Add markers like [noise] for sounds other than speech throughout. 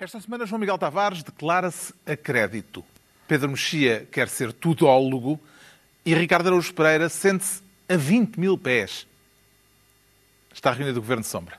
Esta semana, João Miguel Tavares declara-se a crédito. Pedro Mexia quer ser tudólogo e Ricardo Araújo Pereira sente-se a 20 mil pés. Está reunido o Governo de Sombra.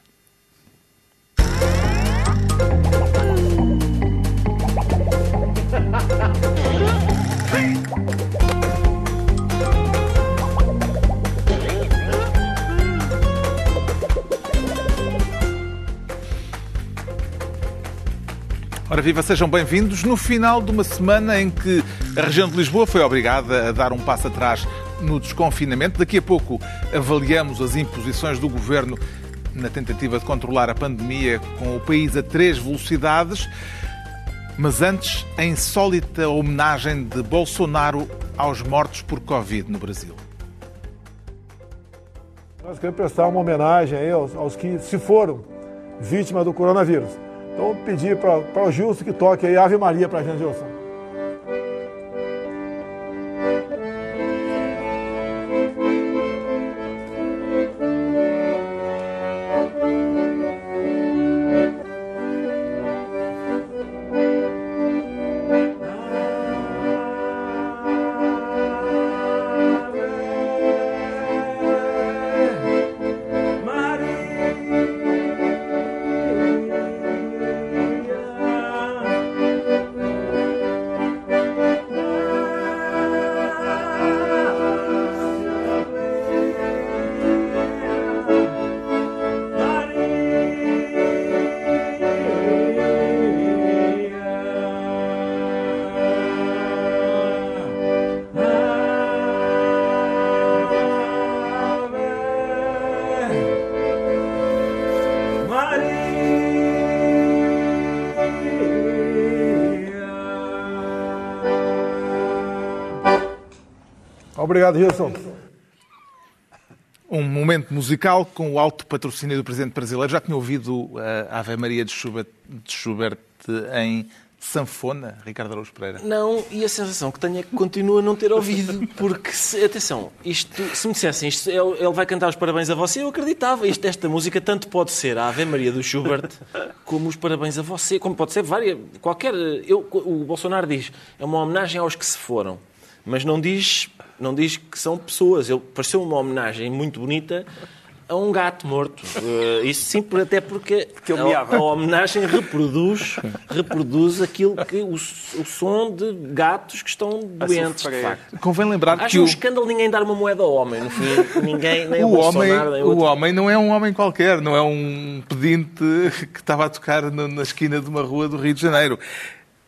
Ora viva, sejam bem-vindos no final de uma semana em que a região de Lisboa foi obrigada a dar um passo atrás no desconfinamento. Daqui a pouco avaliamos as imposições do governo na tentativa de controlar a pandemia com o país a três velocidades. Mas antes, a insólita homenagem de Bolsonaro aos mortos por Covid no Brasil. Nós queremos prestar uma homenagem aos, aos que se foram vítimas do coronavírus. Então, pedir para o Gilson que toque aí Ave Maria para a gente, Gilson. Obrigado, Gilson. Um momento musical com o alto patrocínio do presidente brasileiro. Já tinha ouvido a Ave Maria de Schubert, de Schubert em sanfona, Ricardo Araújo Pereira? Não, e a sensação que tenho é que continuo a não ter ouvido, porque, se, atenção, isto, se me dissessem isto, ele, ele, vai cantar os parabéns a você, eu acreditava. Isto, esta música tanto pode ser a Ave Maria do Schubert, como os parabéns a você, como pode ser várias, qualquer... Eu, o Bolsonaro diz, é uma homenagem aos que se foram, mas não diz não diz que são pessoas. Ele pareceu uma homenagem muito bonita a um gato morto. Uh, isso sim, até porque, porque a, a, homenagem reproduz, reproduz aquilo que o, o som de gatos que estão doentes, de facto. Convém lembrar Acho que um o... escândalo ninguém dar uma moeda ao homem, no fim. Ninguém, nem o, o homem, nem o homem não é um homem qualquer, não é um pedinte que estava a tocar na esquina de uma rua do Rio de Janeiro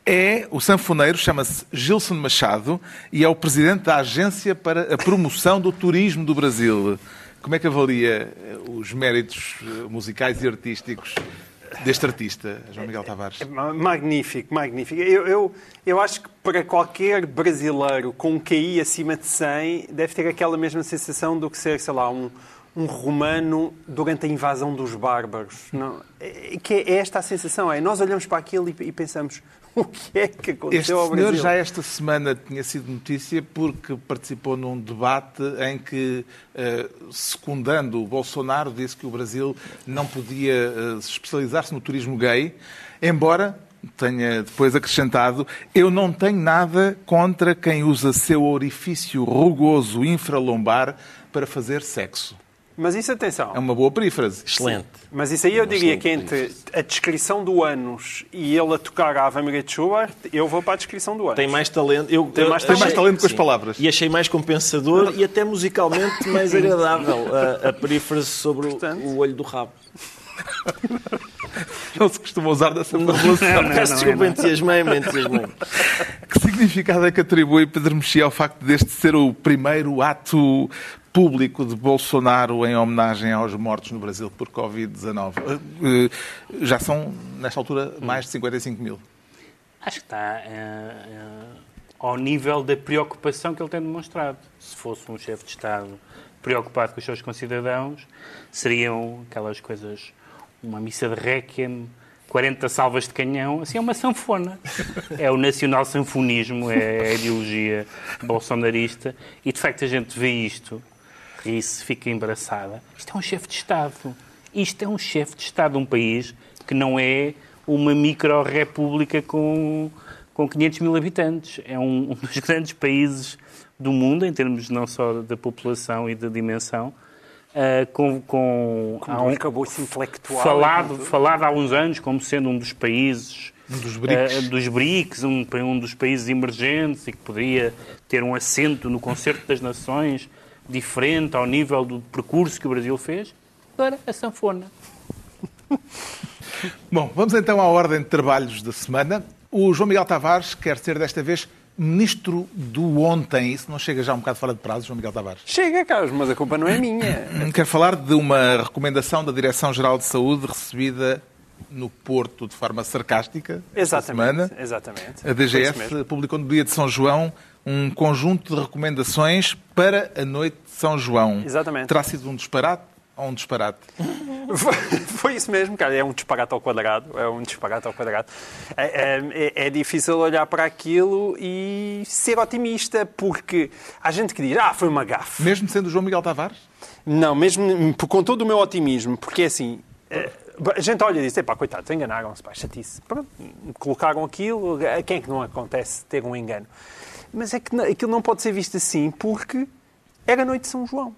é o sanfoneiro, chama-se Gilson Machado e é o presidente da Agência para a Promoção do Turismo do Brasil. Como é que avalia eh, os méritos eh, musicais e artísticos deste artista, João Miguel Tavares? É magnífico, magnífico. Eu, eu, eu acho que para qualquer brasileiro com um QI acima de 100 deve ter aquela mesma sensação do que ser, sei lá, um, um romano durante a invasão dos bárbaros. Não, é, que é esta a sensação. É, nós olhamos para aquilo e, e pensamos [laughs] o que é que aconteceu este ao Brasil? senhor já esta semana tinha sido notícia porque participou num debate em que, uh, secundando o Bolsonaro, disse que o Brasil não podia uh, especializar-se no turismo gay, embora tenha depois acrescentado: Eu não tenho nada contra quem usa seu orifício rugoso infralombar para fazer sexo. Mas isso, atenção. É uma boa perífrase. Excelente. Mas isso aí eu diria que entre a descrição do Anos e ele a tocar a Ave Maria de Schubert, eu vou para a descrição do Anos. Tem mais talento. Eu, tem mais, tem mais talento com as palavras. E achei mais compensador e até musicalmente mais [laughs] agradável a, a perífrase sobre Portanto... o olho do rabo. [laughs] Não se costuma usar dessa formulação. Peço desculpa, entusiasmei, me entusiasmei. Que significado é que atribui Pedro Mexia ao facto deste ser o primeiro ato público de Bolsonaro em homenagem aos mortos no Brasil por Covid-19. Eh, já são, nesta altura, mais de 55 mil. Acho que está uh, uh, ao nível da preocupação que ele tem demonstrado. Se fosse um chefe de Estado preocupado com os seus concidadãos, seriam aquelas coisas, uma missa de requiem, 40 salvas de canhão, assim é uma sanfona. É o nacional sanfonismo, é a ideologia bolsonarista. E de facto a gente vê isto e se fica embaraçada. Isto é um chefe de Estado. Isto é um chefe de Estado de um país que não é uma micro-república com, com 500 mil habitantes. É um, um dos [laughs] grandes países do mundo, em termos não só da população e da dimensão, uh, com, com um arcabouço intelectual. Falado, falado há uns anos como sendo um dos países um dos BRICS, uh, dos BRICS um, um dos países emergentes e que poderia ter um assento no concerto das nações diferente ao nível do percurso que o Brasil fez, para a sanfona. [laughs] Bom, vamos então à ordem de trabalhos da semana. O João Miguel Tavares quer ser desta vez ministro do ontem. Isso não chega já um bocado fora de prazo, João Miguel Tavares? Chega, Carlos, mas a culpa não é minha. Quero falar de uma recomendação da Direção-Geral de Saúde recebida no Porto de forma sarcástica exatamente, semana. Exatamente. A DGF publicou no dia de São João um conjunto de recomendações para a noite de São João. Exatamente. Terá sido um disparate ou um disparate? [laughs] Foi, isso mesmo, cara. É um disparate ao quadrado. É um disparate ao quadrado. É, é, é, difícil olhar para aquilo e ser otimista, porque há gente que diz, ah, foi uma gafe. Mesmo sendo o João Miguel Tavares? Não, mesmo com todo o meu otimismo, porque é assim. A gente olha e diz, pá, coitados, enganaram-se, pá, chatice. Pronto, colocaram aquilo, a quem é que não acontece ter um engano? Mas é que aquilo não pode ser visto assim porque era a noite de São João.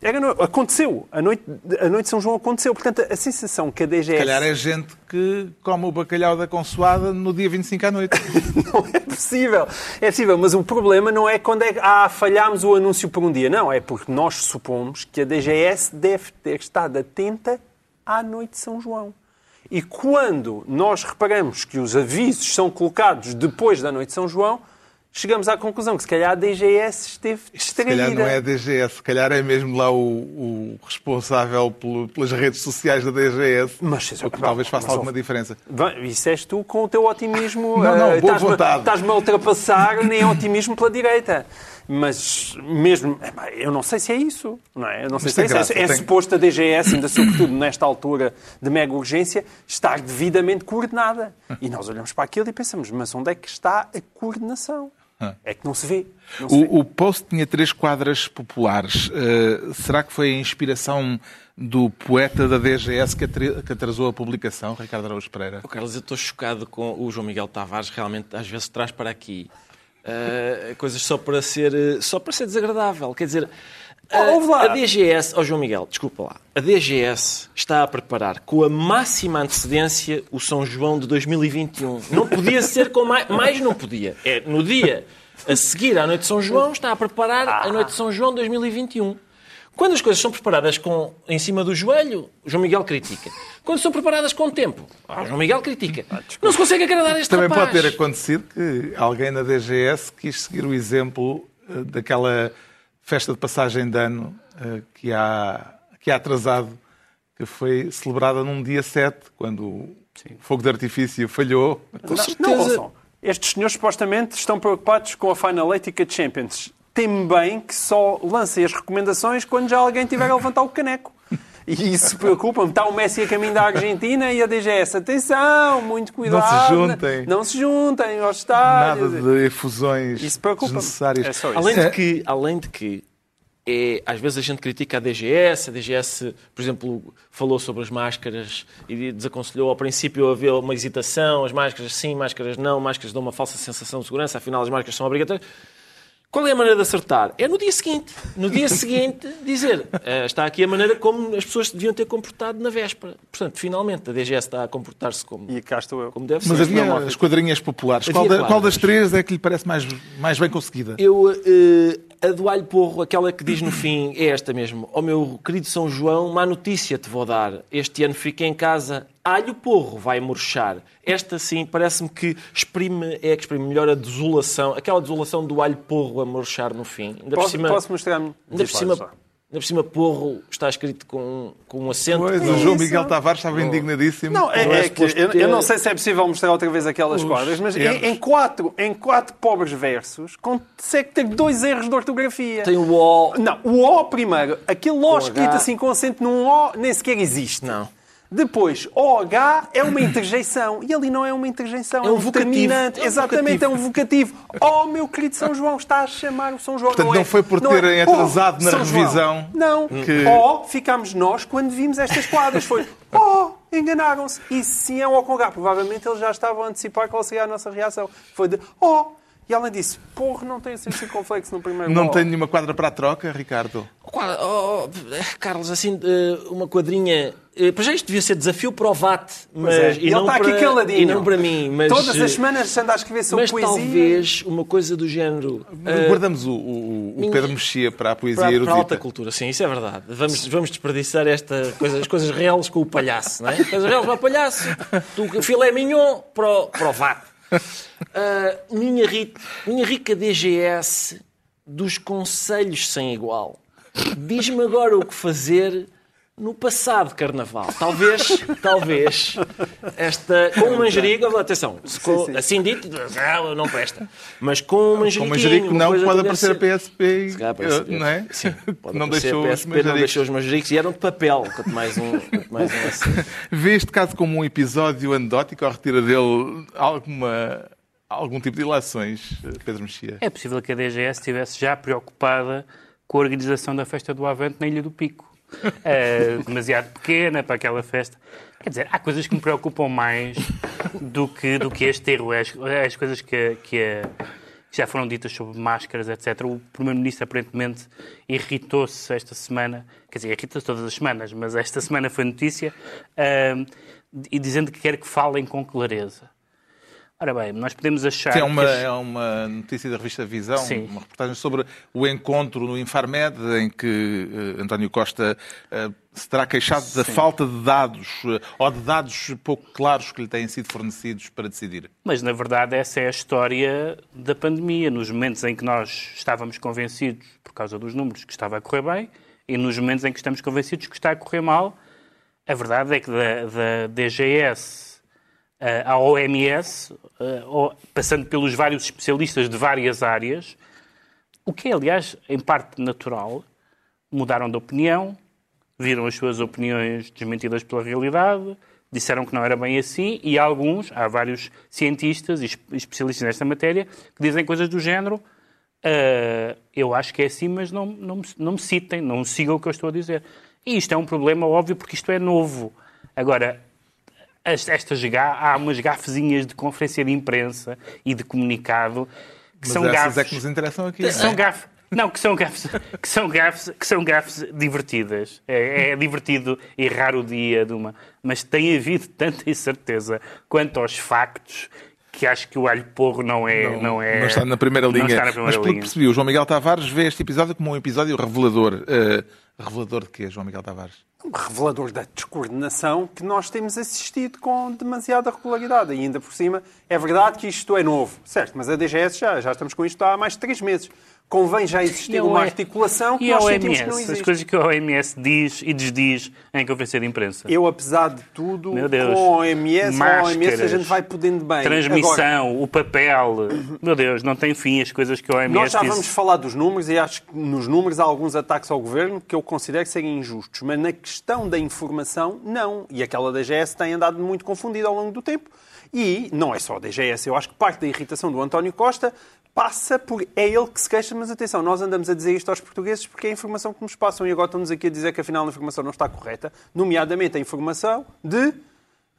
Era no... Aconteceu. A noite, a noite de São João aconteceu. Portanto, a sensação que a DGS... Se calhar é gente que come o bacalhau da consoada no dia 25 à noite. [laughs] não é possível. É possível, mas o problema não é quando é que ah, falhámos o anúncio por um dia. Não, é porque nós supomos que a DGS deve ter estado atenta à noite de São João. E quando nós reparamos que os avisos são colocados depois da noite de São João, chegamos à conclusão que se calhar a DGS esteve distraída. Se calhar não é a DGS, se calhar é mesmo lá o, o responsável pelas redes sociais da DGS, mas, o que talvez faça alguma diferença. Isso és tu com o teu otimismo. não, não, uh, boa estás vontade. Estás-me a ultrapassar nem otimismo pela direita. Mas mesmo, eu não sei se é isso, não é? Eu não sei se é, isso. É, é suposto a DGS, ainda sobretudo nesta altura de mega urgência, estar devidamente coordenada. E nós olhamos para aquilo e pensamos, mas onde é que está a coordenação? É que não se vê. Não se o, vê. o, post tinha três quadras populares. Uh, será que foi a inspiração do poeta da DGS que, que atrasou a publicação, Ricardo Araújo Pereira? Oh, Carlos, eu estou chocado com o João Miguel Tavares. Realmente, às vezes, traz para aqui uh, coisas só para, ser, só para ser desagradável. Quer dizer, oh, a, a DGS, ó oh João Miguel, desculpa lá, a DGS está a preparar com a máxima antecedência o São João de 2021. Não podia ser com mais, mais não podia. É no dia a seguir à noite de São João, está a preparar a noite de São João de 2021. Quando as coisas são preparadas com, em cima do joelho, João Miguel critica. Quando são preparadas com tempo, João Miguel critica. Ah, não se consegue agradar este Também rapaz. pode ter acontecido que alguém na DGS quis seguir o exemplo eh, daquela festa de passagem de ano eh, que há, que há atrasado, que foi celebrada num dia 7, quando o fogo de artifício falhou. Com certeza. Não, estes senhores supostamente estão preocupados com a Final Eight e Champions teme bem que só lancem as recomendações quando já alguém tiver a levantar o caneco. E isso preocupa-me. Está o Messi a caminho da Argentina e a DGS. Atenção, muito cuidado. Não se juntem. Não se juntem aos estádios. Nada de efusões isso desnecessárias. É isso. Além de que, além de que é, às vezes a gente critica a DGS, a DGS, por exemplo, falou sobre as máscaras e desaconselhou ao princípio haver uma hesitação, as máscaras sim, máscaras não, máscaras dão uma falsa sensação de segurança, afinal as máscaras são obrigatórias. Qual é a maneira de acertar? É no dia seguinte. No dia seguinte, dizer uh, está aqui a maneira como as pessoas deviam ter comportado na véspera. Portanto, finalmente, a DGS está a comportar-se como, e cá estou eu. como deve Mas ser. havia as quadrinhas populares. Qual, da, qual, das três é que lhe parece mais, mais bem conseguida? Eu, uh, a do alho porro, aquela que diz no [clears throat] fim, é esta mesmo. Ó oh, meu querido São João, má notícia te vou dar. Este ano fiquei em casa alho porro vai murchar. Esta sim parece-me que exprime, é que exprime melhor a desolação, aquela desolação do alho porro a murchar no fim. Ainda posso, cima, posso mostrar-me? Ainda por cima, Ainda por cima, porro está escrito com, com um acento. Pois, o João Miguel Tavares estava indignadíssimo. Não, é, é que, eu, eu, não sei se é possível mostrar outra vez aquelas quadras, mas em, em, quatro, em quatro pobres versos consegue ter dois erros de ortografia. Tem o O. Não, o O primeiro. Aquele O escrito assim com acento num O nem sequer existe. Não. Depois, OH é uma interjeição. E ali não é uma interjeição, é, é um, vocativo. É um Exatamente, é um vocativo. Oh, meu querido São João, está a chamar o São João. Portanto, não, não é, foi por terem é, atrasado oh, na São revisão. João. Não. Que... Oh, ficámos nós quando vimos estas quadras. Foi, [laughs] oh, enganaram-se. E se é o Ocongar, provavelmente eles já estavam a antecipar qual seria a nossa reação. Foi de, oh, e ela disse, porra, não tem assim circunflexo no primeiro Não gol. tem nenhuma quadra para a troca, Ricardo? Oh, oh, Carlos, assim, uma quadrinha. eh, Para já isto devia ser desafio para o VAT, mas, é. e, ele não está aqui para, caladinho. e não para mim. Mas, Todas as eh, semanas anda a escrever sobre mas poesia. talvez uma coisa do género. eh, Guardamos o, o- o minha- Pedro Mexia para a poesia para, para a alta erudita. cultura, sim, isso é verdade. Vamos, vamos desperdiçar esta coisa, as coisas reais com o palhaço, não é? Coisas reais para o palhaço, tu, filé mignon para o, para o VAT. [laughs] Ah, minha, ri- minha rica DGS dos conselhos sem igual. Diz-me agora o que fazer no passado carnaval. Talvez, [laughs] talvez, esta, com um manjerico, atenção, se com- assim dito, não presta, mas com um Com manjeriquinho, manjerico não pode aparecer a PSP, se calhar parece- não é? Sim, [laughs] pode não aparecer deixou a os PSP, não manjericos. deixou os manjericos e eram de papel, quanto mais um, quanto mais um assim. [laughs] Vê este caso como um episódio anedótico ou retira dele alguma, algum tipo de ilações, Pedro Mexia? É possível que a DGS estivesse já preocupada com a organização da festa do Avante na Ilha do Pico. [laughs] Eh, demasiado pequena para aquela festa. Quer dizer, há coisas que me preocupam mais do que, do que este erro. As, as coisas que, que, eh, que já foram ditas sobre máscaras, etc. O Primeiro-Ministro aparentemente irritou-se esta semana, quer dizer, irrita-se todas as semanas, mas esta semana foi notícia, eh, e dizendo que quer que falem com clareza. Ora bem, nós podemos achar Sim, é uma, que... é uma notícia da revista Visão, Sim. uma reportagem sobre o encontro no Infarmed, em que eh, António Costa eh, se terá queixado da falta de dados, eh, ou de dados pouco claros que lhe têm sido fornecidos para decidir. Mas, na verdade, essa é a história da pandemia. Nos momentos em que nós estávamos convencidos, por causa dos números, que estava a correr bem, e nos momentos em que estamos convencidos que está a correr mal, a verdade é que da, da DGS à OMS, eh, passando pelos vários especialistas de várias áreas, o que é, aliás, em parte natural, mudaram de opinião, viram as suas opiniões desmentidas pela realidade, disseram que não era bem assim, e alguns, há vários cientistas e es- especialistas nesta matéria, que dizem coisas do género. "Ah, eu acho que é assim, mas não, não, me- não me citem, não sigam o que eu estou a dizer. E isto é um problema óbvio porque isto é novo. Agora, estas há umas gafezinhas de conferência de imprensa e de comunicado que Mas são gafes. é que nos interessam aqui. não é? São gafes. Não, que são gafes, [laughs] que são gafes, que são gafes divertidas. É, é divertido errar o dia de uma. Mas tem havido tanta incerteza quanto aos factos que acho que o alho porro não é. Não, é, Não está na primeira não linha. na Mas primeira pelo que percebi, o João Miguel Tavares vê este episódio como um episódio revelador. Eh, revelador de quê, João Miguel Tavares? Revelador da descoordenação que nós temos assistido com demasiada regularidade. E ainda por cima, é verdade que isto é novo, certo, mas a DGS já, já estamos com isto há mais de três meses. Convém já existir uma articulação que e nós OMS, que não as existe. coisas que a OMS diz e desdiz em conferência de imprensa. Eu, apesar de tudo, Deus. com a OMS, com a OMS a Máscaras, gente vai podendo bem. Transmissão, Agora, o papel. Meu Deus, não tem fim as coisas que a OMS nós já diz. vamos falar dos números e acho que nos números há alguns ataques ao governo que eu considero que serem injustos. Mas na questão da informação, não. E aquela da DGS tem andado muito confundida ao longo do tempo. E não é só a DGS. Eu acho que parte da irritação do António Costa passa por... É ele que se queixa, mas atenção, nós andamos a dizer isto aos portugueses porque é a informação que nos passam e agora estamos aqui a dizer que afinal a informação não está correta, nomeadamente a informação de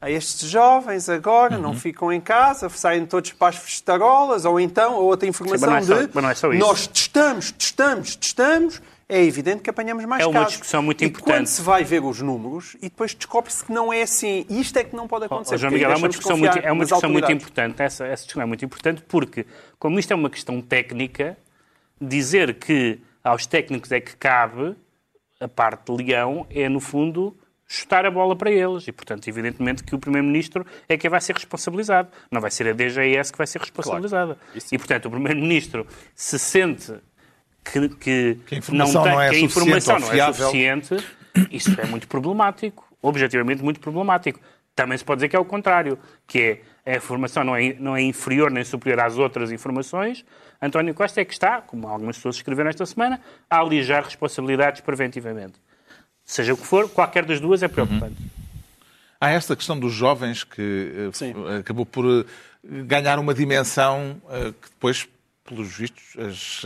a estes jovens agora Uhum. não ficam em casa, saem todos para as festarolas, ou então a outra informação mas não é só- de mas não é só isso. nós testamos, testamos, testamos, é evidente que apanhamos mais É uma casos. discussão muito e importante. quando se vai ver os números e depois descobre-se que não é assim. E isto é que não pode acontecer. Ó, João Miguel, é uma discussão, muito, é uma discussão muito importante. Essa, essa discussão é muito importante porque, como isto é uma questão técnica, dizer que aos técnicos é que cabe a parte de leão é, no fundo, chutar a bola para eles. E, portanto, evidentemente que o Primeiro-Ministro é quem vai ser responsabilizado. Não vai ser a DGS que vai ser responsabilizada. E, portanto, o Primeiro-Ministro se sente que, que, Que a informação tem, não é que a informação não é suficiente, isso é muito problemático. Objetivamente muito problemático. Também se pode dizer que é o contrário, que é a informação não é, não é inferior nem superior às outras informações. António Costa é que está, como algumas pessoas escreveram esta semana, a alijar responsabilidades preventivamente. Seja o que for, qualquer das duas é preocupante. Há esta questão dos jovens que eh, Sim. acabou por eh, ganhar uma dimensão eh, que depois, pelos vistos, as,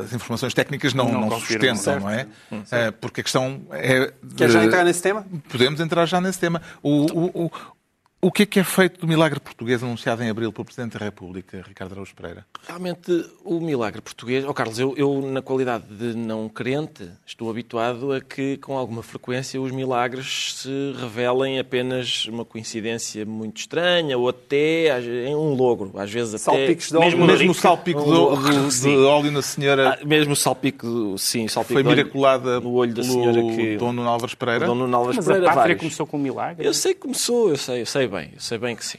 as informações técnicas não, Não não, sustentam, não é? Eh, porque a questão é. Quer já entrar nesse tema? Podemos entrar já nesse tema. O, o, o, que é que é feito do milagre português anunciado em abril pelo Presidente da República, Ricardo Araújo Pereira? Realmente, o milagre português... Oh, Carlos, eu, eu, na qualidade de não crente, estou habituado a que, com alguma frequência, os milagres se revelem apenas uma coincidência muito estranha ou até em um logro. Às vezes até... Salpicos de óleo. mesmo, Mesmo o salpico Um logro, do- de sim. óleo na senhora Ah, mesmo o salpico, sim, salpico foi de miraculada no olho da pelo senhora que... Dom Nuno Álvares Pereira? Dom Nuno Álvares Mas Pereira, a pátria vários. começou com um milagre. Eu sei que começou, eu sei, eu sei bem, eu sei bem que sim.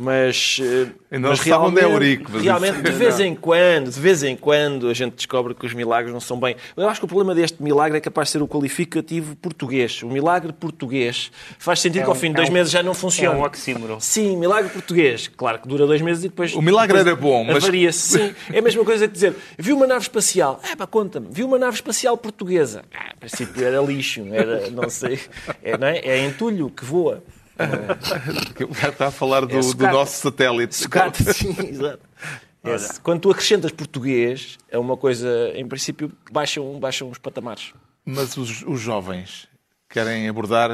Mas, eh, Ainda mas é realmente, Eurico, mas realmente de vez em quando, de vez em quando a gente descobre que os milagres não são bem. Eu acho que o problema deste milagre é capaz de ser o qualificativo português. O milagre português faz sentido É que ao um- fim de é dois um- meses já não É funciona. um oxímoron. Sim, milagre português. Claro que dura dois meses e depois. O milagre depois era bom, mas- Avaria-se, sim. É a mesma coisa que dizer: vi uma nave espacial. Ah, pá, conta-me. Vi uma nave espacial portuguesa. Ah, a princípio era lixo, era, não sei. É, não é? é entulho que voa. O cara está a falar do, É do nosso satélite. Sucata, sim, exato. Esse. Quando tu acrescentas português, é uma coisa, em princípio, baixam, baixam os patamares. Mas os, os jovens querem abordar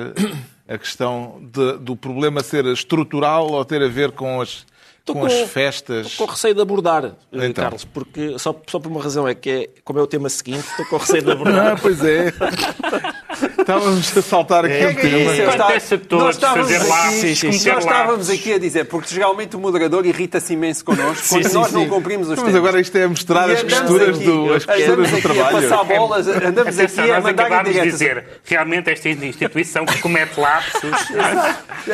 a questão de- do problema ser estrutural ou ter a ver com as, com, com- as festas. Estou com receio de abordar, eh, Então. Carlos, porque só, só por uma razão é que, é, como é o tema seguinte, estou com receio de [laughs] abordar. Ah, pois é. [laughs] Estávamos a saltar aqui um é tema. Eu Acontece a todos Nós estávamos fazer aqui- lápis, Sim, sim, cometer Nós estávamos aqui a dizer, porque geralmente o moderador irrita-se imenso connosco Sim, quando sim, nós não sim. cumprimos os Mas tempos. agora isto é mostrar as andamos costuras aqui- do, as costuras andamos do aqui a trabalho. passar bolas, andamos Atenção, aqui a mandar indiretas. dizer, realmente esta instituição que comete lapsos,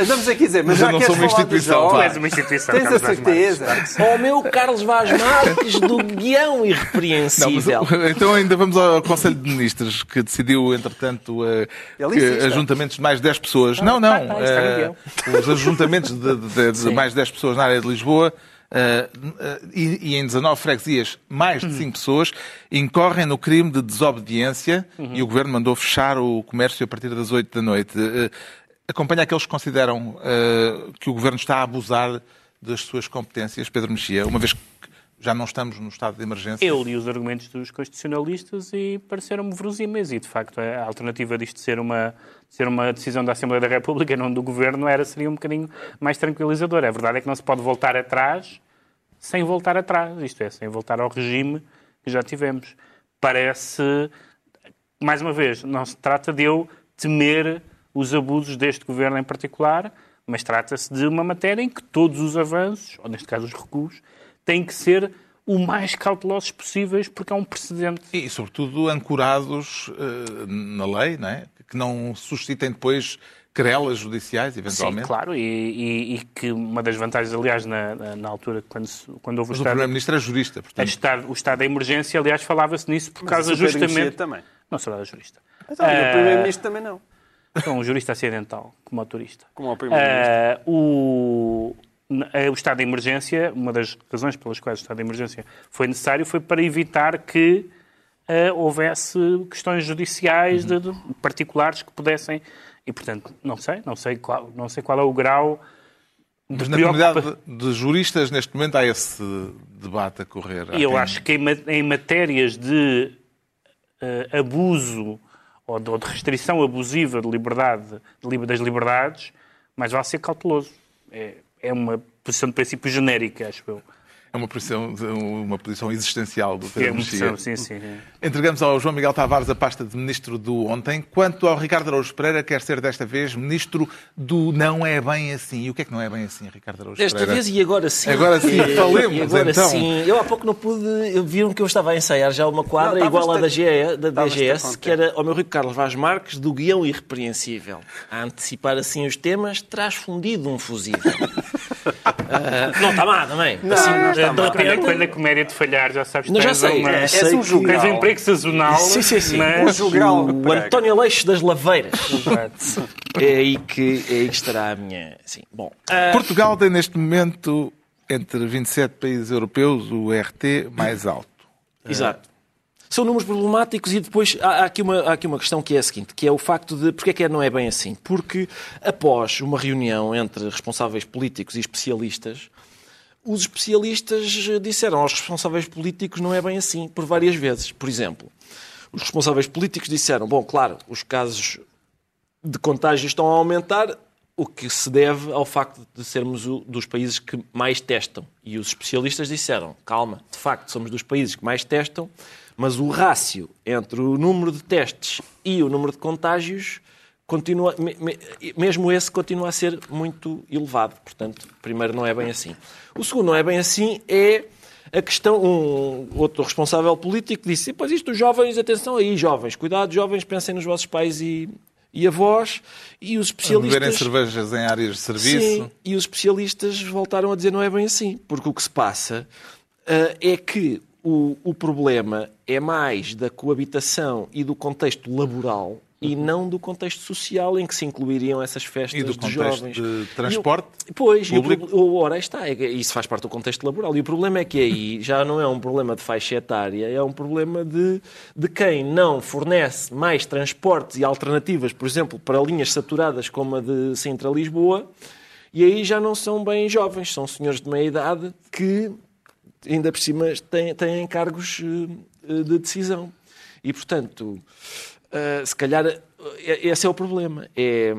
Andamos aqui a dizer, mas Mas eu já não queres sou uma instituição, tu és uma instituição. Tens a certeza? Ao meu Carlos Vaz Marques do guião Não, mas, irrepreensível. então ainda vamos ao Conselho de Ministros, que decidiu, entretanto, eh, Que ajuntamentos de mais 10 pessoas. não, não. tá, tá, eh, os ajuntamentos de, de- de mais 10 pessoas na área de Lisboa eh, e, e em 19 freguesias mais de 5 pessoas incorrem no crime de desobediência e o Governo mandou fechar o comércio a partir das 8 da noite. Acompanha aqueles que consideram que o Governo está a abusar das suas competências, Pedro Mexia, uma vez que já não estamos no estado de emergência. Eu li os argumentos dos constitucionalistas e pareceram-me verosímeis. E, de facto, a alternativa disto ser uma, ser uma decisão da Assembleia da República, não do Governo, era, seria um bocadinho mais tranquilizadora. A verdade é que não se pode voltar atrás sem voltar atrás. Isto é, sem voltar ao regime que já tivemos. Parece, mais uma vez, não se trata de eu temer os abusos deste Governo em particular, mas trata-se de uma matéria em que todos os avanços, ou neste caso os recuos, têm que ser o mais cautelosos possíveis, porque há um precedente. E, sobretudo, ancorados eh, na lei, não é? que não suscitem depois querelas judiciais, Sim, eventualmente. claro, e, e- e que uma das vantagens, aliás, na, na- na altura, quando, quando houve o Mas o estado, Primeiro-Ministro é jurista, portanto. estado- o estado da emergência, aliás, falava-se nisso por causa Mas o Mexia justamente... também. Não sou nada jurista. Então, o Primeiro-Ministro também não. Sou um jurista acidental, como motorista. Como o Primeiro-Ministro. Eh, o, o estado de emergência, uma das razões pelas quais o estado de emergência foi necessário foi para evitar que eh, houvesse questões judiciais de, de particulares que pudessem e portanto não sei, não sei qual, não sei qual é o grau de Mas na preocupa- comunidade de juristas, neste momento, há esse debate a correr. E eu quem- acho que em, ma- em matérias de eh, abuso ou de, ou de restrição abusiva de liberdade, de das liberdades, mais vale ser cauteloso. É, é uma posição de princípio genérica, acho eu. É uma posição, uma posição existencial do É Pedro uma Mexia. posição, sim, sim. Entregamos ao João Miguel Tavares a pasta de Ministro do ontem. Quanto ao Ricardo Araújo Pereira, quer ser desta vez Ministro do não é bem assim. E o que é que não é bem assim, Ricardo Araújo Desta Pereira? vez e agora sim. Agora sim, E- falemos, e agora então. sim. Eu há pouco não pude. Viram que eu estava a ensaiar já uma quadra Não, igual à da, GE, da DGS, que era ao meu Rico Carlos Vaz Marques, do guião irrepreensível. A antecipar assim os temas, traz fundido um fusível. Ah, [laughs] não está má também. Não, assim, não está má. Quando, quando a comédia de falhar, já sabes que Não, já tens sei. uma- É, És sei um que- jogral. Tens um emprego sazonal, Sim, sim, sim. Um mas... jogral. O António Leixo das Laveiras. É aí que, é aí que estará a minha. Sim. Bom, ah, Portugal tem neste momento, entre 27 países europeus, o RT mais alto. Exato. São números problemáticos e depois há, há aqui uma, há aqui uma questão que é a seguinte, que é o facto de porque é que não é bem assim? Porque após uma reunião entre responsáveis políticos e especialistas, os especialistas disseram aos responsáveis políticos não é bem assim, por várias vezes. Por exemplo, os responsáveis políticos disseram, bom, claro, os casos de contágio estão a aumentar, o que se deve ao facto de sermos o, dos países que mais testam. E os especialistas disseram, calma, de facto somos dos países que mais testam, mas o rácio entre o número de testes e o número de contágios continua, mesmo esse continua a ser muito elevado. Portanto, primeiro não é bem assim. O segundo não é bem assim é a questão, um outro responsável político disse, pois isto os jovens, atenção aí, jovens, cuidado, jovens, pensem nos vossos pais e, e avós, e os especialistas... Beberem cervejas em áreas de serviço. Sim, e os especialistas voltaram a dizer não é bem assim, porque o que se passa uh, é que o, o problema é mais da coabitação e do contexto laboral e não do contexto social em que se incluiriam essas festas e do de jovens. de transporte e o, Pois, público. E o, ora está, é isso faz parte do contexto laboral. E o problema é que aí já não é um problema de faixa etária, é um problema de, de quem não fornece mais transportes e alternativas, por exemplo, para linhas saturadas como a de Sintra-Lisboa, e aí já não são bem jovens, são senhores de meia idade que, ainda por cima, têm, têm cargos eh, de decisão. E, portanto, Uh, se calhar esse é o problema. É,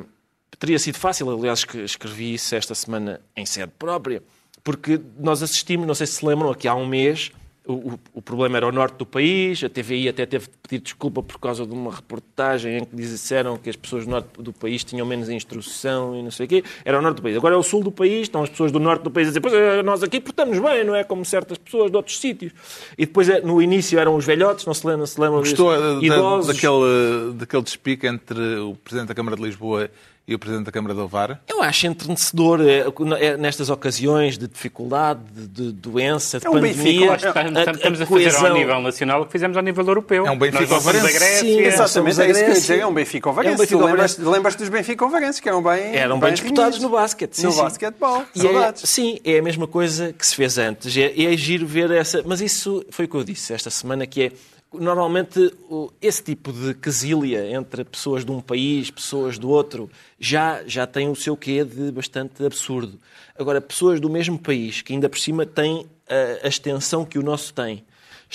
teria sido fácil, aliás, que escrevi isso esta semana em sede própria, porque nós assistimos, não sei se se lembram, aqui há um mês, o, o, problema era o norte do país, a TVI até teve de pedir desculpa por causa de uma reportagem em que disseram que as pessoas do norte do país tinham menos instrução e não sei o quê. Era o norte do país. Agora é o sul do país, estão as pessoas do norte do país a dizer, pois é, nós aqui portamos bem, não é como certas pessoas de outros sítios. E depois, é, no início, eram os velhotes, não se lembram, se lembram Gostou disso, da, idosos. daquele, daquele despique entre o Presidente da Câmara de Lisboa e o Presidente da Câmara de Ovar? Eu acho entrenecedor é, é, nestas ocasiões de dificuldade, de, de doença, de é um pandemia. Benfica, a, estamos a, a fazer ao nível nacional o que fizemos ao nível europeu. É um Benfica Ovarense. Sim, exatamente, é isso que eu ia dizer. É um Benfica Ovarense. É um lembras, lembras dos Benfica Ovarenses, que eram bem Eram bem, bem disputados no basquete. Sim, no sim. basquetebol. É, sim, é a mesma coisa que se fez antes. É, é giro ver essa... Mas isso foi o que eu disse esta semana, que é normalmente esse tipo de quesília entre pessoas de um país, pessoas do outro, já, já tem o seu quê de bastante absurdo. Agora, pessoas do mesmo país, que ainda por cima têm a, a extensão que o nosso tem,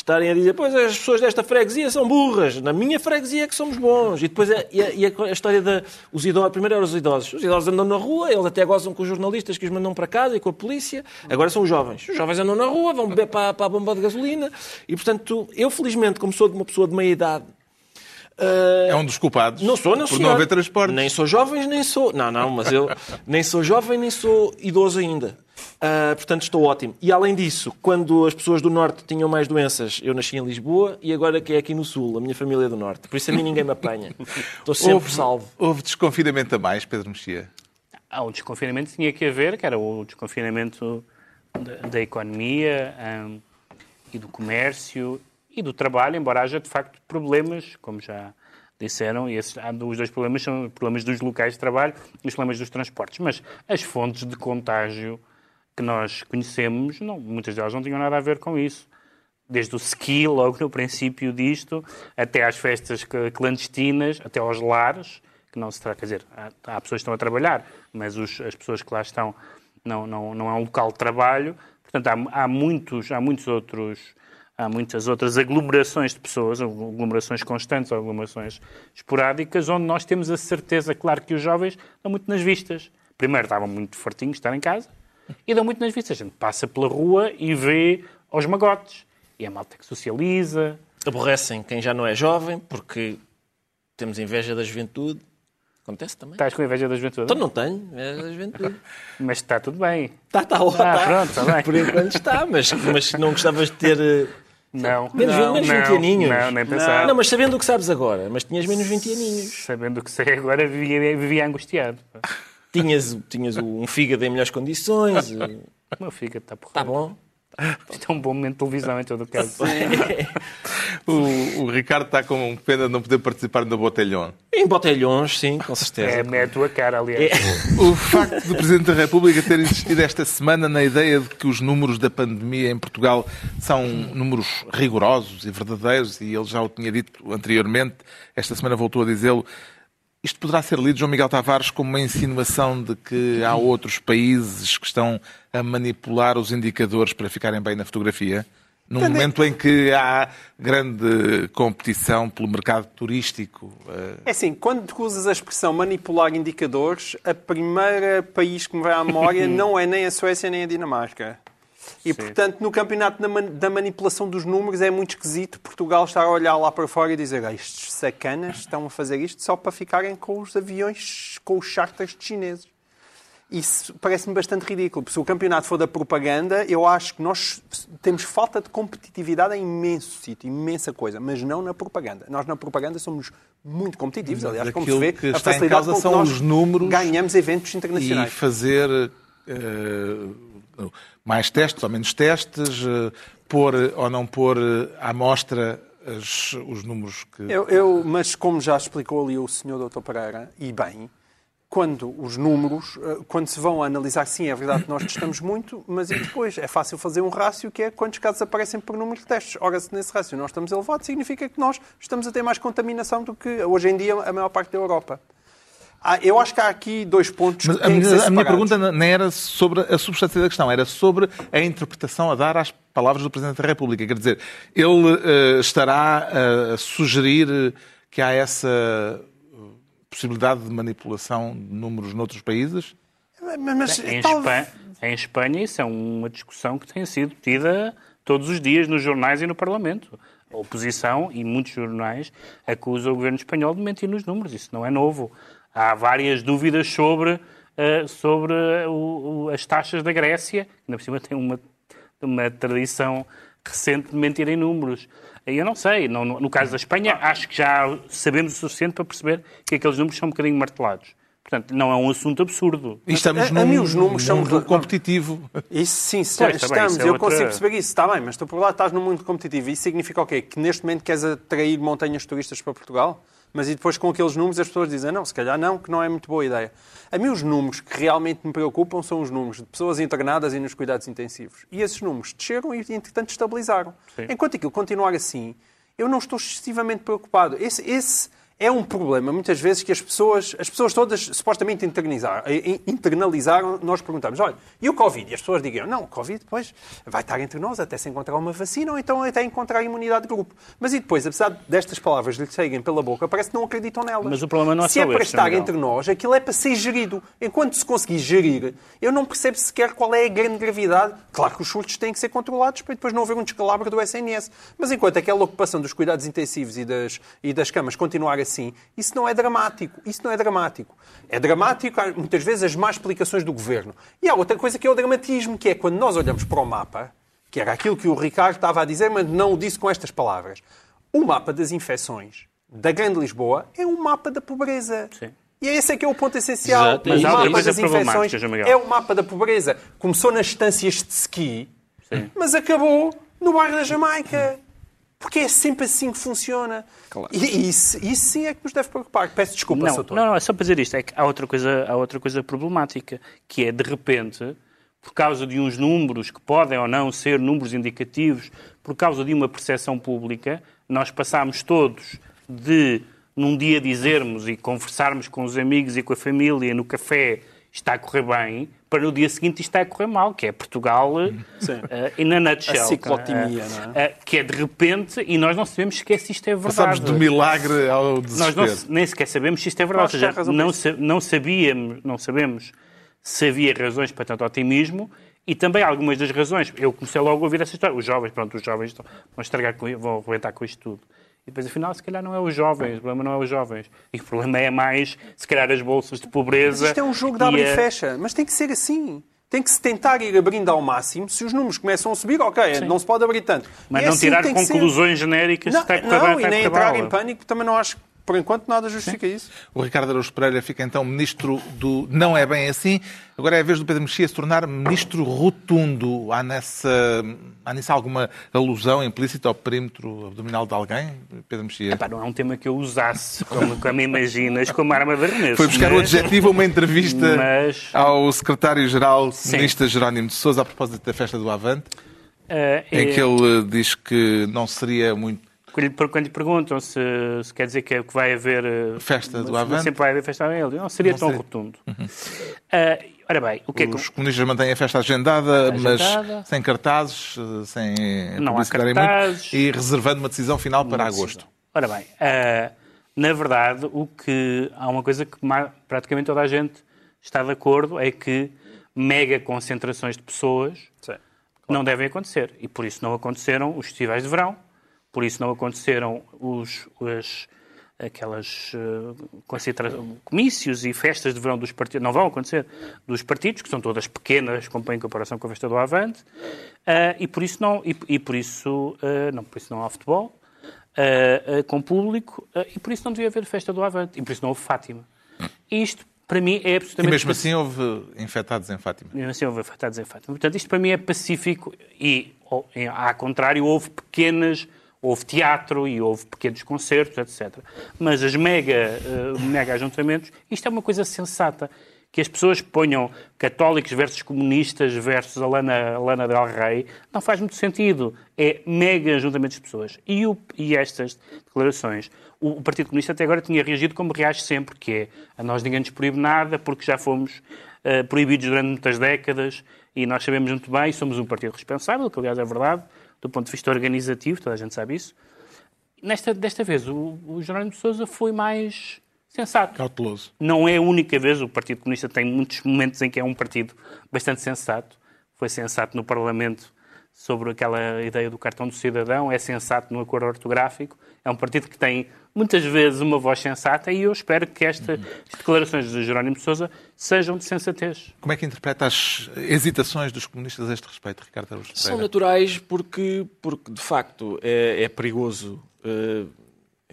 estarem a dizer, pois as pessoas desta freguesia são burras, na minha freguesia é que somos bons. E depois é, e a, e a, história da. Os idosos, primeiro eram os idosos. Os idosos andam na rua, eles até gozam com os jornalistas que os mandam para casa e com a polícia. Agora são os jovens. Os jovens andam na rua, vão beber para, para a bomba de gasolina. E portanto, eu felizmente, como sou de uma pessoa de meia idade, Uh, é um dos culpados. Não sou, não Por não haver transporte. Nem sou jovem, nem sou. Não, não, mas eu [laughs] nem sou jovem, nem sou idoso ainda. Uh, portanto, estou ótimo. E além disso, quando as pessoas do Norte tinham mais doenças, eu nasci em Lisboa e agora que é aqui no Sul, a minha família é do Norte. Por isso a mim ninguém me apanha. [laughs] Estou sempre houve, salvo. Houve desconfinamento a mais, Pedro Mexia? Ah, o desconfinamento tinha que haver, que era o desconfinamento da, da economia um, e do comércio e do trabalho, embora haja de facto problemas, como já disseram, e esses, os dois problemas são problemas dos locais de trabalho e os problemas dos transportes. Mas as fontes de contágio que nós conhecemos, não, muitas delas não tinham nada a ver com isso. Desde o ski, logo no princípio disto, até às festas clandestinas, até aos lares, que não se trata, quer dizer, há, há pessoas que estão a trabalhar, mas os, as pessoas que lá estão não, não, não é um local de trabalho. Portanto, há, há, muitos, há muitos outros há muitas outras aglomerações de pessoas, aglomerações constantes, aglomerações esporádicas, onde nós temos a certeza, claro, que os jovens estão muito nas vistas. Primeiro, estavam muito fartinhos de estar em casa e dão muito nas vistas. A gente passa pela rua e vê aos magotes. E a malta que socializa. Aborrecem quem já não é jovem, porque temos inveja da juventude. Acontece também. Estás com inveja da juventude? Então não tenho, é da juventude. [laughs] mas está tudo bem. Está, está, está. Ah, pronto, está [laughs] bem. Por enquanto está, mas, mas não gostavas de ter eh, não. Menos, não, menos não, 20 aninhos. Não, nem pensar. Não, mas sabendo o que sabes agora. Mas tinhas menos 20 aninhos. Sabendo o que sei agora, vivia, vivia angustiado. Tinhas, tinhas um fígado em melhores condições. [laughs] O meu fígado está porra. Está bom. [laughs] Isto é um bom momento de televisão em todo o caso. o, o, Ricardo está com pena de não poder participar no Botelhão. Em Botelhões, sim, com certeza. É, é a tua cara, aliás. É. O facto do Presidente da República ter insistido esta semana na ideia de que os números da pandemia em Portugal são números rigorosos e verdadeiros, e ele já o tinha dito anteriormente, esta semana voltou a dizê-lo, Isto poderá ser lido, João Miguel Tavares, como uma insinuação de que há outros países que estão a manipular os indicadores para ficarem bem na fotografia? Num momento em que há grande competição pelo mercado turístico. eh, É assim, quando tu usas a expressão manipular indicadores, a primeira país que me vai à memória [laughs] não é nem a Suécia nem a Dinamarca. E, portanto, no campeonato da, man- da manipulação dos números é muito esquisito Portugal estar a olhar lá para fora e dizer "Ah, estes sacanas estão a fazer isto só para ficarem com os aviões, com os charters de chineses. Isso parece-me bastante ridículo. Se o campeonato for da propaganda, eu acho que nós temos falta de competitividade em imenso sítio, imensa coisa, mas não na propaganda. Nós na propaganda somos muito competitivos, aliás, como se vê, a facilidade com que são nós os números ganhamos eventos e internacionais. fazer eh, mais testes ou menos testes, eh, pôr ou não pôr eh, à mostra as- os números que. Eu, eu- mas como já explicou ali o senhor Dr. Pereira, e bem, quando os números, eh, quando se vão analisar, sim, é verdade que nós testamos muito, mas depois é fácil fazer um rácio que é quantos casos aparecem por número de testes. Ora, se nesse rácio nós estamos elevados, significa que nós estamos a ter mais contaminação do que hoje em dia a maior parte da Europa. Ah, eu acho que há aqui dois pontos Mas que a que minha, ser a minha pergunta não era sobre a substância da questão, era sobre a interpretação a dar às palavras do Presidente da República. Quer dizer, ele eh, estará a sugerir que há essa eh, possibilidade de manipulação de números noutros países? Mas, mas, Em, tal- Espanha, em Espanha, isso é uma discussão que tem sido tida todos os dias nos jornais e no Parlamento. A oposição e muitos jornais acusam o governo espanhol de mentir nos números. Isso não é novo. Há várias dúvidas sobre, eh, sobre o- o- as taxas da Grécia, que ainda por cima tem uma, uma tradição recente de mentir em números. Eu não sei. No, no- no caso da Espanha, acho que já sabemos o suficiente para perceber que aqueles números são um bocadinho martelados. Portanto, não é um assunto absurdo. E estamos a- a num mim os números são- mundo competitivo. Isso sim, se Pois, está bem, estamos, isso é eu outra- consigo perceber isso, está bem, mas tu por lá estás num mundo competitivo. Isso significa o quê? Que neste momento queres atrair montanhas turistas para Portugal? Mas e depois com aqueles números as pessoas dizem não, se calhar não, que não é muito boa ideia. A mim os números que realmente me preocupam são os números de pessoas internadas e nos cuidados intensivos. E esses números desceram e, entretanto, estabilizaram. Sim. Enquanto aquilo continuar assim, eu não estou excessivamente preocupado. Esse, esse é um problema, muitas vezes, que as pessoas, as pessoas todas supostamente internalizaram, eh, internalizaram. Nós perguntamos, olha, e o Covid? E as pessoas digam, não, o Covid depois vai estar entre nós até se encontrar uma vacina ou então até encontrar a imunidade de grupo. Mas e depois, apesar destas palavras lhes saírem pela boca, parece que não acreditam nelas. Mas o problema não é Se é para estar entre nós, aquilo é para ser gerido. Enquanto se conseguir gerir, eu não percebo sequer qual é a grande gravidade. Claro que os surtos têm que ser controlados para depois não haver um descalabro do SNS. Mas enquanto aquela ocupação dos cuidados intensivos e das, e das camas continuar assim, isso não é dramático. Isso não é dramático. É dramático, muitas vezes, as más explicações do governo. E há outra coisa que é o dramatismo, que é quando nós olhamos para o mapa, que era aquilo que o Ricardo estava a dizer, mas não o disse com estas palavras. O mapa das infecções da Grande Lisboa é um mapa da pobreza. Sim. E esse é que é o ponto essencial. Exato, é o. Mas outra mapa das infecções é o mapa da pobreza. Começou nas estâncias de ski, mas acabou no bairro da Jamaica. Porque é sempre assim que funciona. E isso, isso sim é que nos deve preocupar. Peço desculpa, Não, Soutor. não, não, é só para dizer isto. É que há outra, coisa, há outra coisa problemática, que é, de repente, por causa de uns números que podem ou não ser números indicativos, por causa de uma percepção pública, nós passámos todos de, num dia, dizermos e conversarmos com os amigos e com a família no café está a correr bem, para no dia seguinte isto está a correr mal, que é Portugal eh, e na nutshell. A ciclotimia, eh, não eh, que é de repente, e nós não sabemos sequer se isto é verdade. Passámos do milagre ao Nós desespero. não, nem sequer sabemos se isto é verdade. Ou seja, não, não sabíamos, não sabemos se havia razões para tanto otimismo e também algumas das razões. Eu comecei logo a ouvir essa história. Os jovens, pronto, os jovens estão- vão estragar com, vão arrebentar com isto tudo. E depois, afinal, se calhar não é os jovens, o problema não é os jovens. E o problema é mais, se calhar, as bolsas de pobreza. Mas isto é um jogo de e abre e a- fecha. Mas tem que ser assim. Tem que se tentar ir abrindo ao máximo. Se os números começam a subir, ok, não se pode abrir tanto. Mas E é não assim tirar que ser. conclusões genéricas Não, se está a correr não e nem entrar em pânico, também não acho que, por enquanto, nada justifica isso. O Ricardo Araújo Pereira fica então ministro do Não é bem assim. Agora é a vez do Pedro Mexia se tornar ministro rotundo. Há, nessa, há nisso alguma alusão implícita ao perímetro abdominal de alguém, Pedro Mexia? Epá, não é um tema que eu usasse, como, como imaginas, como arma de arremesso. Foi buscar o mas- adjetivo a uma entrevista mas- ao secretário-geral Sim. comunista Jerónimo de Sousa a propósito da festa do Avante, em é- que ele eh, diz que não seria muito Quando lhe, quando lhe perguntam se, se quer dizer que, que vai haver. eh, Festa do mas Avante? Sempre vai haver festa do Avante. Não seria Não tão seria. rotundo. Ah, ora bem, o que é que. Os comunistas mantêm a festa agendada, mas Agendada. sem cartazes, eh, sem Não há cartazes. muito, e reservando uma decisão final para agosto. Ora bem, ah, na verdade, o que há uma coisa que praticamente toda a gente está de acordo é que mega concentrações de pessoas Sim. não devem acontecer. E por isso não aconteceram os festivais de verão, por isso não aconteceram os, as, aquelas concentra- comícios e festas de verão dos partidos, não vão acontecer, dos partidos, que são todas pequenas em comparação com a festa do Avante, Ah, e por isso não, e, e por isso, ah, não, por isso não há futebol, com público, e por isso não devia haver festa do Avante, e por isso não houve Fátima. E isto, para mim, é E absolutamente... mesmo assim houve infectados em Fátima. Mesmo assim houve afetados em Fátima. Portanto, isto para mim é pacífico e, ao contrário, houve pequenas, houve teatro e houve pequenos concertos, etc. Mas as mega, eh, mega ajuntamentos, isto é uma coisa sensata. Que as pessoas ponham católicos versus comunistas versus a Lana, Del Rey, não faz muito sentido. É mega ajuntamentos de pessoas. E, o- e estas declarações, o, Partido Comunista até agora tinha reagido como reage sempre, que é a nós ninguém nos proíbe nada porque já fomos eh, proibidos durante muitas décadas e nós sabemos muito bem, somos um partido responsável, que aliás é verdade, do ponto de vista organizativo, toda a gente sabe isso. Nesta, desta vez, o, o Jerónimo de Sousa foi mais sensato. Cauteloso. Não é a única vez, o Partido Comunista tem muitos momentos em que é um partido bastante sensato. Foi sensato no Parlamento sobre aquela ideia do cartão do cidadão, é sensato no acordo ortográfico. É um partido que tem muitas vezes uma voz sensata e eu espero que estas declarações de Jerónimo de Sousa sejam de sensatez. Como é que interpreta as hesitações dos comunistas a este respeito, Ricardo Araújo São naturais porque, porque de facto, é, é perigoso eh,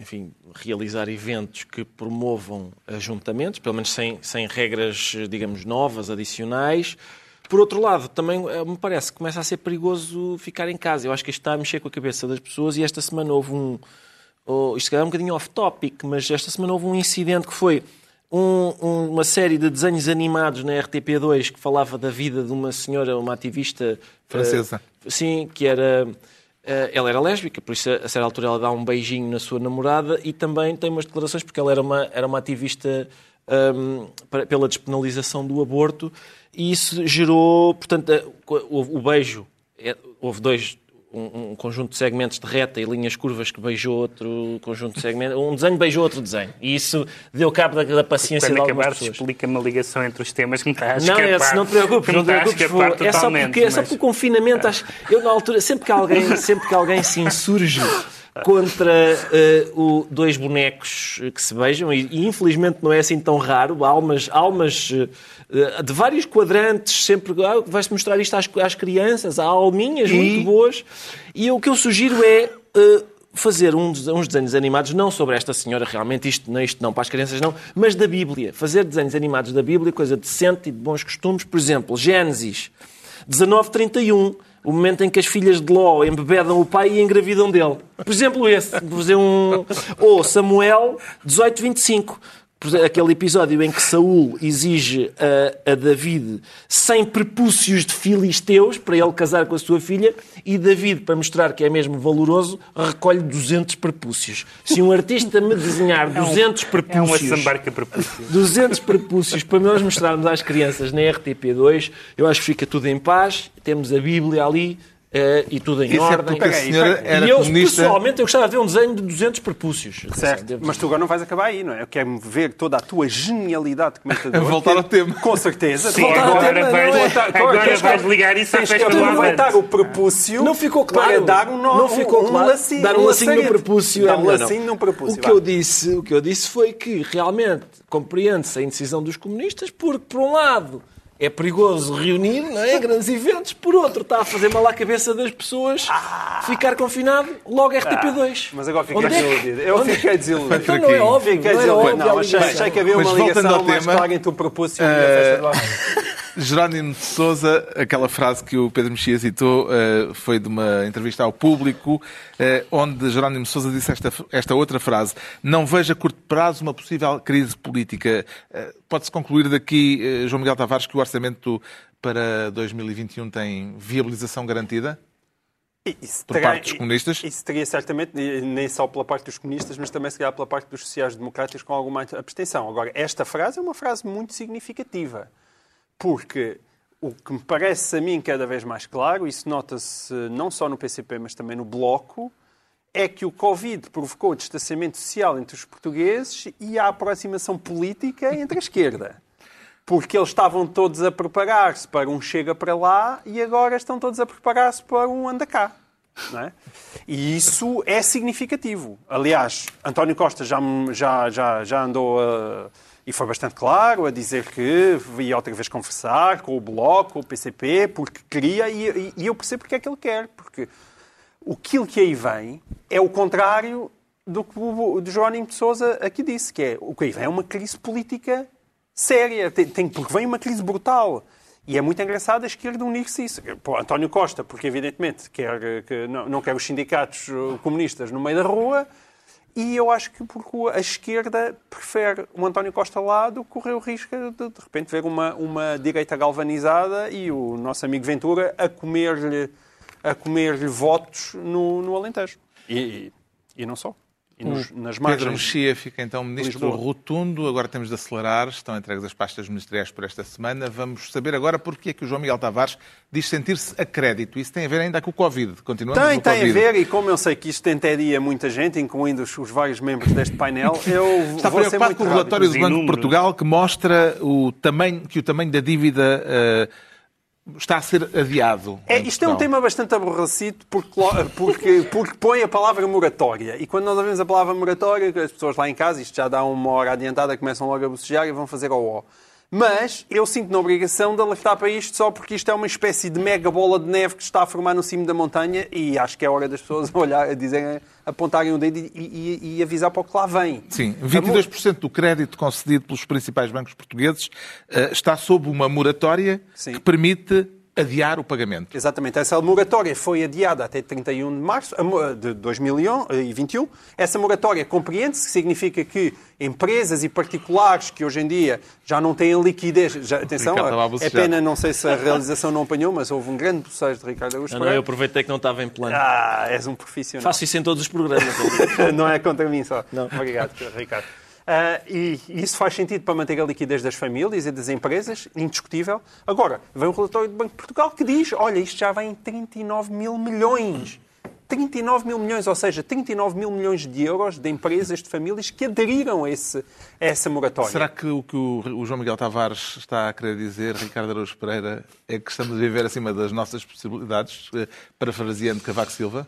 enfim, realizar eventos que promovam ajuntamentos, pelo menos sem, sem regras, digamos, novas, adicionais. Por outro lado, também eh, me parece que começa a ser perigoso ficar em casa. Eu acho que isto está a mexer com a cabeça das pessoas e esta semana houve um. Oh, isto se calhar é um bocadinho off-topic, mas esta semana houve um incidente que foi um- um- uma série de desenhos animados na RTP2 que falava da vida de uma senhora, uma ativista Francesa. eh, sim, que era. eh, ela era lésbica, por isso a certa altura ela dá um beijinho na sua namorada e também tem umas declarações porque ela era uma, era uma ativista hum, para- pela despenalização do aborto e isso gerou, portanto, o, beijo, é- houve dois, um, um conjunto de segmentos de reta e linhas curvas que beijou outro conjunto de segmentos, um desenho beijou outro desenho e isso deu cabo da, da paciência Quando de algumas acabares, pessoas. explica-me a ligação entre os temas que me está a Não, escapar. é, se não te preocupes, não te preocupes. escapar É só porque, é só mas- porque o confinamento, acho, eu na altura, sempre que alguém, sempre que alguém se insurge contra eh, o dois bonecos que se beijam, e, e infelizmente não é assim tão raro, há almas, almas eh, de vários quadrantes, sempre ah, vai-se mostrar isto às, às crianças, há alminhas muito boas, e o que eu sugiro é eh, fazer des- uns desenhos animados, não sobre esta senhora, realmente, isto não, isto não para as crianças não, mas da Bíblia. Fazer desenhos animados da Bíblia, coisa decente e de bons costumes. Por exemplo, Gênesis 1931, o momento em que as filhas de Ló embebedam o pai e engravidam dele. Por exemplo, esse. Fazer um... Ou Samuel 1825. Aquele episódio em que Saul exige a, a David 100 prepúcios de filisteus para ele casar com a sua filha e David, para mostrar que é mesmo valoroso, recolhe 200 prepúcios. Se um artista me desenhar 200 É uma prepúcios... sambarca prepúcio. 200 prepúcios para nós mostrarmos às crianças na RTP2, eu acho que fica tudo em paz, temos a Bíblia ali eh, e tudo em Isso é ordem. porque a senhora era e eu, comunista. pessoalmente, eu gostava de ver um desenho de 200 prepúcios. Certo, Devo mas tu agora não vais acabar aí, não é? Eu quero ver toda a tua genialidade de [laughs] comentador. Voltar ao tema. Com certeza. Sim, Voltar ao agora tema, vais, não é? agora Tens que- vais ligar isso à festa do aproveitar o prepúcio Não ficou claro. para dar um, nó- não ficou um, claro. um lacinho. dar um lacinho no prepúcio Dar é um lacinho não. num prepúcio. O que, eu disse, o que eu disse foi que realmente compreende-se a indecisão dos comunistas porque, por um lado, é perigoso reunir não é? grandes eventos, por outro, está a fazer mal à cabeça das pessoas ficar confinado logo RTP2. Mas agora fiquei Onde é que- desiludido. Eu fiquei desiludido. Então não é óbvio, Fiquei não é desiludido. óbvio a Não, achei, ligação. achei que havia Mas uma voltando ligação ao mais tema, clara entre o prepúcio e a festa do. [laughs] Jerónimo de Sousa, aquela frase que o Pedro Mexia citou, eh, foi de uma entrevista ao público, eh, onde Jerónimo de Sousa disse esta, esta outra frase: Não vejo a curto prazo uma possível crise política. Eh, Pode-se concluir daqui, João Miguel Tavares, que o orçamento para 2021 tem viabilização garantida? Isso por parte dos comunistas? Isso teria certamente, nem só pela parte dos comunistas, mas também se calhar pela parte dos sociais-democratas com alguma abstenção. Agora, esta frase é uma frase muito significativa, porque o que me parece a mim cada vez mais claro, isso nota-se não só no PCP, mas também no Bloco, é que o Covid provocou o distanciamento social entre os portugueses e a aproximação política entre a esquerda porque eles estavam todos a preparar-se para um chega para lá e agora estão todos a preparar-se para um anda cá. É? E isso é significativo. Aliás, António Costa já, já, já, já andou a, e foi bastante claro a dizer que ia outra vez conversar com o Bloco, com o PCP, porque queria, e, e eu percebo porque é que ele quer, porque aquilo que aí vem é o contrário do que o Jerónimo de Sousa aqui disse, que é o que aí vem é uma crise política séria, tem, tem, porque vem uma crise brutal. E é muito engraçado a esquerda unir-se isso. Pô, António Costa, porque evidentemente quer, que não, não quer os sindicatos uh, comunistas no meio da rua, e eu acho que porque a esquerda prefere o António Costa lá do que correr o risco de, de repente ver uma, uma direita galvanizada e o nosso amigo Ventura a comer-lhe a comer votos no, no Alentejo. E, e, e não só. E nos, nas margens... Pedro Mexia fica então ministro Lisboa. rotundo. Agora temos de acelerar. Estão entregues as pastas ministeriais por esta semana. Vamos saber agora porque é que o João Miguel Tavares diz sentir-se a crédito. Isso tem a ver ainda com o Covid. Continuamos tem, tem COVID. a ver. E como eu sei que isto tentaria muita gente, incluindo os, os vários membros deste painel, [laughs] eu Está vou preocupado com o relatório do Banco de Portugal que mostra o tamanho, que o tamanho da dívida... Uh, está a ser adiado. É, isto é um tema bastante aborrecido porque, porque, porque põe a palavra moratória. E quando nós ouvimos a palavra moratória, as pessoas lá em casa, isto já dá uma hora adiantada, começam logo a bocejar e vão fazer o ó. Mas eu sinto na obrigação de alertar para isto só porque isto é uma espécie de mega bola de neve que está a formar no cimo da montanha e acho que é hora das pessoas [laughs] olhar, dizerem, apontarem o dedo e, e, e, avisar para o que lá vem. Sim, 22% do crédito concedido pelos principais bancos portugueses eh, está sob uma moratória Sim. que permite adiar o pagamento. Exatamente. Essa moratória foi adiada até 31 de março de 2021. Essa moratória compreende-se, que significa que empresas e particulares que hoje em dia já não têm liquidez... Já, atenção, é pena, não sei se a realização não apanhou, mas houve um grande bocejo de Ricardo Augusto Não, não, eu aproveitei que não estava em plano. Ah, és um profissional. Faço isso em todos os programas. [laughs] não é contra mim só. Não. Obrigado, Ricardo. Uh, e, e, isso faz sentido para manter a liquidez das famílias e das empresas, indiscutível. Agora, vem o relatório do Banco de Portugal que diz: olha, isto já vem em 39 mil milhões. 39 mil milhões, ou seja, 39 mil milhões de euros de empresas, de famílias que aderiram a, esse, a essa moratória. Será que o que o João Miguel Tavares está a querer dizer, Ricardo Araújo Pereira, é que estamos a viver acima das nossas possibilidades, eh, parafraseando Cavaco Silva?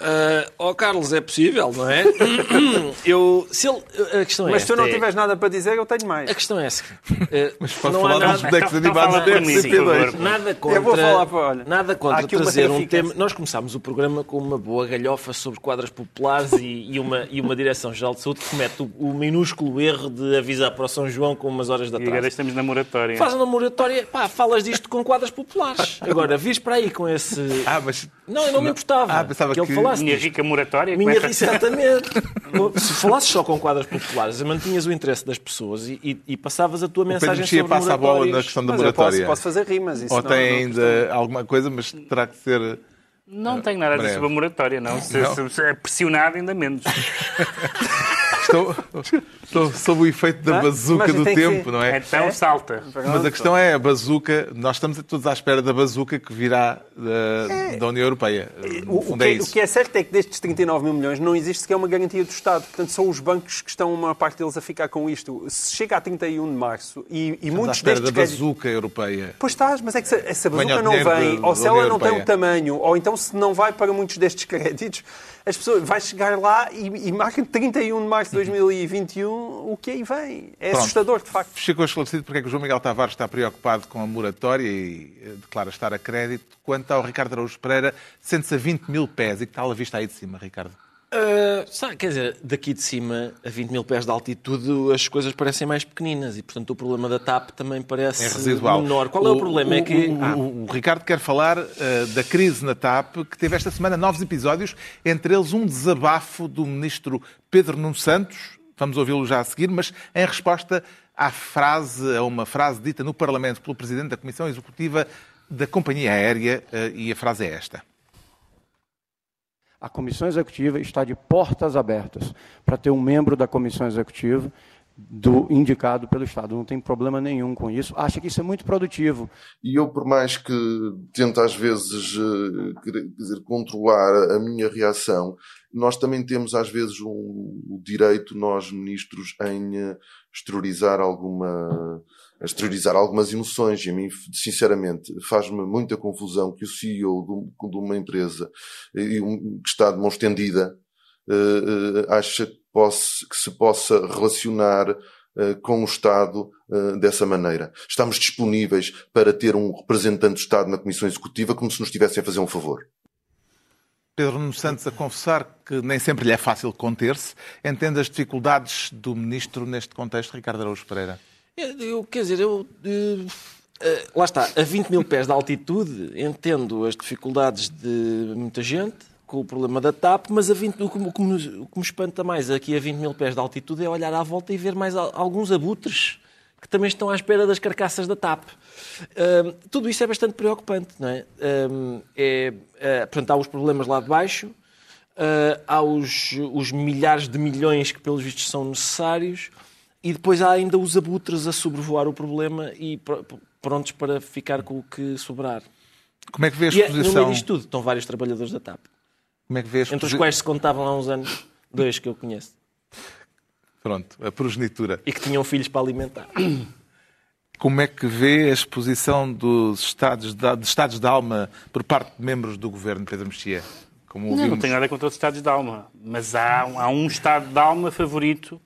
Uh, oh Carlos, é possível, não é? [coughs] eu, se ele, a questão é Mas se tu não é... tiveres nada para dizer, eu tenho mais. A questão é essa. Uh, [laughs] Mas pode não falar nada... dos bonecos animados da FCP2. Nada contra, eu vou falar para, olha, nada contra trazer um tema... Nós começámos o programa com uma boa galhofa sobre quadras populares e, e uma, e uma Direção-Geral de Saúde que comete o, o, minúsculo erro de avisar para o São João com umas horas da tarde. E agora estamos na moratória. Faz uma moratória, pá, falas disto com quadras populares. Agora, vis para aí com esse... Ah, mas... Não, eu não me importava ah, pensava que, que ele falasse Minha rica moratória minha, exatamente. [laughs] Se falasses só com quadras populares, mantinhas o interesse das pessoas e, e, e passavas a tua mensagem sobre passa a bola na questão da moratória. Posso, posso, fazer rimas. Ou tem ainda alguma coisa, mas terá que ser... Não uh, tenho nada a dizer sobre a moratória, não. Se, não. se é pressionado, ainda menos. [laughs] Estou, estou sob o efeito da bazuca do tempo, que... não é? Então salta. Mas a questão é a bazuca. Nós estamos todos à espera da bazuca que virá da, é. da União Europeia. O, o, que, é o, que, é certo é que destes 39 mil milhões não existe sequer uma garantia do Estado. Portanto, são os bancos que estão, uma parte deles, a ficar com isto. Se chega a 31 de março e, e muitos à espera destes. da bazuca europeia. Pois estás, mas é que se essa bazuca não vem, ou se ela não tem o tamanho, ou então se não vai para muitos destes [laughs] créditos, as pessoas vai chegar lá e, e marca 31 de março de 2021 o que aí vem. É Pronto. assustador, de facto. Ficou esclarecido porque é que o João Miguel Tavares está preocupado com a moratória e eh, declara estar a crédito. Quanto ao Ricardo Araújo Pereira, sente-se a 20 mil pés. E que tal a vista aí de cima, Ricardo? Uh, sabe, quer dizer, daqui de cima, a 20 mil pés de altitude, as coisas parecem mais pequeninas e, portanto, o problema da TAP também parece é residual. menor. Qual é o problema? O, é que... O, o, o, Ricardo quer falar uh, da crise na TAP, que teve esta semana novos episódios, entre eles um desabafo do ministro Pedro Nuno Santos, vamos ouvi-lo já a seguir, mas em resposta à frase, a uma frase dita no Parlamento pelo Presidente da Comissão Executiva da Companhia Aérea, uh, e a frase é esta. A comissão executiva está de portas abertas para ter um membro da comissão executiva do indicado pelo Estado. Não tem problema nenhum com isso. Acho que isso é muito produtivo. E eu, por mais que tente às vezes eh, dizer, controlar a minha reação, nós também temos às vezes um, o direito, nós ministros, em eh, exteriorizar alguma exteriorizar algumas emoções e a mim, sinceramente, faz-me muita confusão que o CEO de, uma empresa que está de mão estendida uh, uh, acha que, possa, que, se possa relacionar uh, com o Estado dessa maneira. Estamos disponíveis para ter um representante do Estado na Comissão Executiva como se nos estivessem a fazer um favor. Pedro Nuno Santos a confessar que nem sempre lhe é fácil conter-se. Entende as dificuldades do Ministro neste contexto, Ricardo Araújo Pereira? Eu, quer dizer, eu. Uh, uh, lá está, a 20 mil pés de altitude, entendo as dificuldades de muita gente com o problema da TAP, mas a 20, o, que, o, que me, o que me espanta mais aqui a 20 mil pés de altitude é olhar à volta e ver mais alguns abutres que também estão à espera das carcaças da TAP. Uh, tudo isso é bastante preocupante, não é? Uh, é uh, portanto, há os problemas lá de baixo, uh, há os, os milhares de milhões que, pelos vistos, são necessários, e depois há ainda os abutres a sobrevoar o problema e prontos para ficar com o que sobrar. Como é que vê a exposição? E, no meio disto tudo estão vários trabalhadores da TAP. Como é que vê a Entre os quais se contavam há uns anos, dois que eu conheço. Pronto, a progenitura. E que tinham filhos para alimentar. Como é que vê a exposição dos estados de, de estados de alma por parte de membros do governo, Pedro Mexia? Como não, não tenho nada contra os estados de alma, mas há, há um estado de alma favorito